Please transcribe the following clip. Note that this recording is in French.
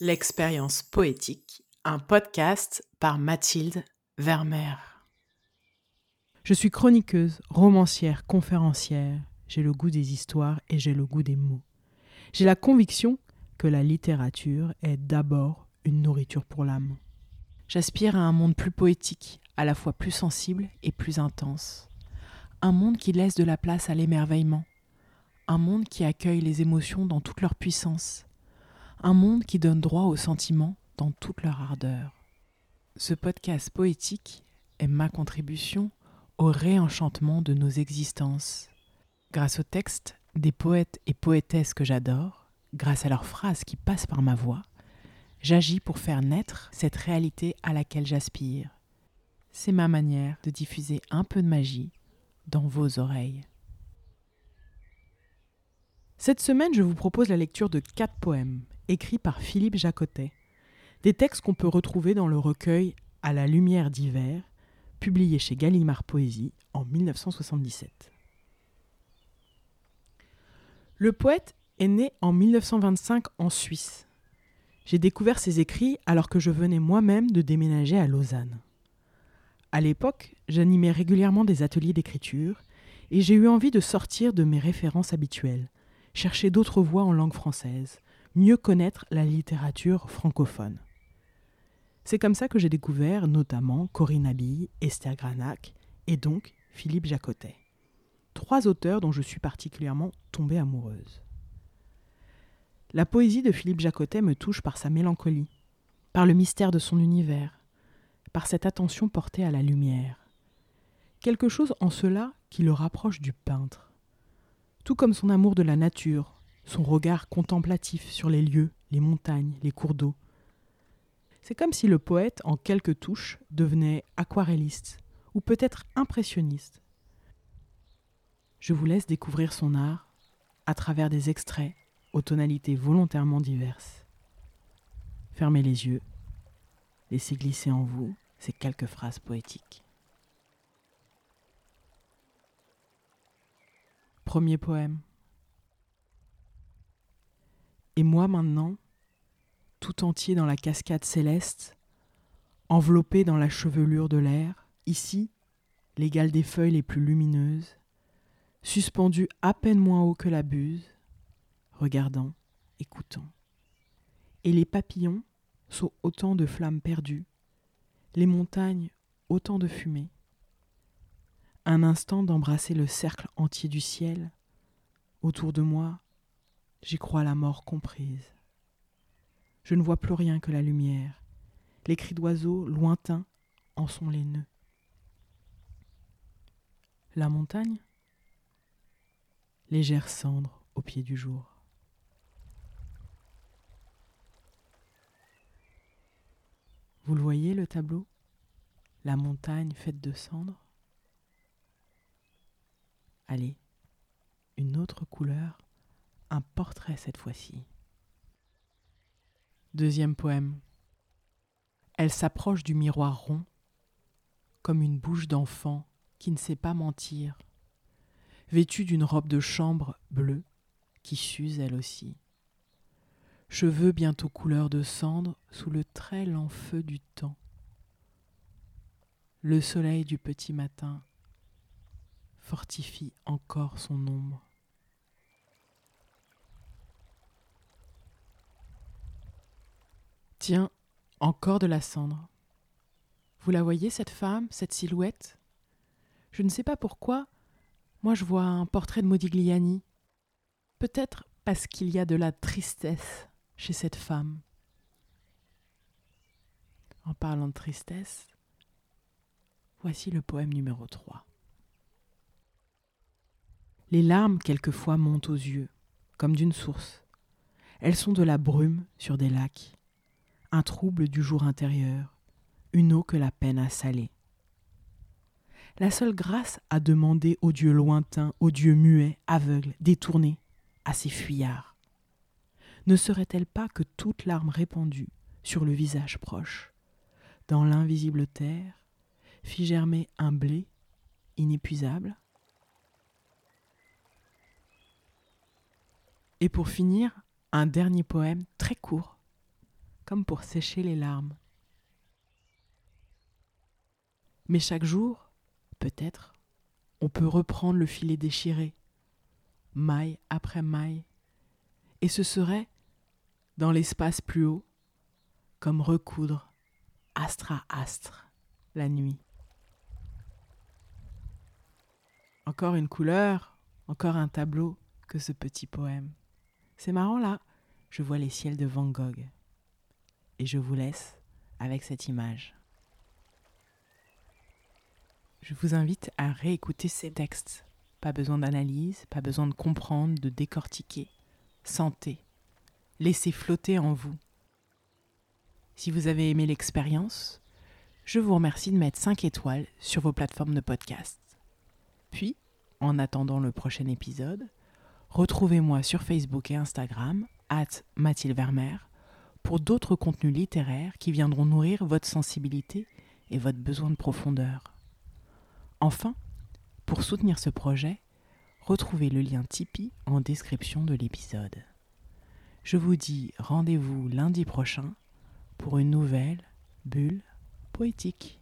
L'expérience poétique, un podcast par Mathilde Vermeer. Je suis chroniqueuse, romancière, conférencière. J'ai le goût des histoires et j'ai le goût des mots. J'ai la conviction que la littérature est d'abord une nourriture pour l'âme. J'aspire à un monde plus poétique, à la fois plus sensible et plus intense. Un monde qui laisse de la place à l'émerveillement. Un monde qui accueille les émotions dans toute leur puissance un monde qui donne droit aux sentiments dans toute leur ardeur. Ce podcast poétique est ma contribution au réenchantement de nos existences. Grâce aux textes des poètes et poétesses que j'adore, grâce à leurs phrases qui passent par ma voix, j'agis pour faire naître cette réalité à laquelle j'aspire. C'est ma manière de diffuser un peu de magie dans vos oreilles. Cette semaine, je vous propose la lecture de quatre poèmes écrits par Philippe Jacotet, des textes qu'on peut retrouver dans le recueil À la lumière d'hiver, publié chez Gallimard Poésie en 1977. Le poète est né en 1925 en Suisse. J'ai découvert ses écrits alors que je venais moi-même de déménager à Lausanne. À l'époque, j'animais régulièrement des ateliers d'écriture et j'ai eu envie de sortir de mes références habituelles, chercher d'autres voies en langue française, mieux connaître la littérature francophone. C'est comme ça que j'ai découvert notamment Corinne Abille, Esther Granac et donc Philippe Jacotet. Trois auteurs dont je suis particulièrement tombée amoureuse. La poésie de Philippe Jacotet me touche par sa mélancolie, par le mystère de son univers, par cette attention portée à la lumière. Quelque chose en cela qui le rapproche du peintre. Tout comme son amour de la nature, son regard contemplatif sur les lieux, les montagnes, les cours d'eau. C'est comme si le poète, en quelques touches, devenait aquarelliste, ou peut-être impressionniste. Je vous laisse découvrir son art à travers des extraits aux tonalités volontairement diverses. Fermez les yeux, laissez glisser en vous ces quelques phrases poétiques. Premier poème. Et moi maintenant, tout entier dans la cascade céleste, enveloppé dans la chevelure de l'air, ici, l'égal des feuilles les plus lumineuses, suspendu à peine moins haut que la buse, regardant, écoutant. Et les papillons sont autant de flammes perdues, les montagnes autant de fumée. Un instant d'embrasser le cercle entier du ciel, autour de moi J'y crois la mort comprise. Je ne vois plus rien que la lumière. Les cris d'oiseaux lointains en sont les nœuds. La montagne Légère cendre au pied du jour. Vous le voyez le tableau? La montagne faite de cendres? Allez, une autre couleur un portrait cette fois-ci. Deuxième poème. Elle s'approche du miroir rond, comme une bouche d'enfant qui ne sait pas mentir, vêtue d'une robe de chambre bleue qui s'use elle aussi. Cheveux bientôt couleur de cendre sous le très lent feu du temps. Le soleil du petit matin fortifie encore son ombre. Tiens, encore de la cendre. Vous la voyez, cette femme, cette silhouette? Je ne sais pas pourquoi. Moi, je vois un portrait de Modigliani. Peut-être parce qu'il y a de la tristesse chez cette femme. En parlant de tristesse, voici le poème numéro 3. Les larmes quelquefois montent aux yeux, comme d'une source. Elles sont de la brume sur des lacs un trouble du jour intérieur, une eau que la peine a salée. La seule grâce à demander aux dieux lointains, aux dieux muets, aveugles, détournés, à ces fuyards. Ne serait-elle pas que toute larme répandue sur le visage proche, dans l'invisible terre, fit germer un blé inépuisable Et pour finir, un dernier poème très court comme pour sécher les larmes. Mais chaque jour, peut-être, on peut reprendre le filet déchiré, maille après maille, et ce serait, dans l'espace plus haut, comme recoudre astre à astre la nuit. Encore une couleur, encore un tableau que ce petit poème. C'est marrant là, je vois les ciels de Van Gogh. Et je vous laisse avec cette image. Je vous invite à réécouter ces textes. Pas besoin d'analyse, pas besoin de comprendre, de décortiquer. Sentez. Laissez flotter en vous. Si vous avez aimé l'expérience, je vous remercie de mettre 5 étoiles sur vos plateformes de podcast. Puis, en attendant le prochain épisode, retrouvez-moi sur Facebook et Instagram, at Mathilde Vermeer, pour d'autres contenus littéraires qui viendront nourrir votre sensibilité et votre besoin de profondeur. Enfin, pour soutenir ce projet, retrouvez le lien Tipeee en description de l'épisode. Je vous dis rendez-vous lundi prochain pour une nouvelle bulle poétique.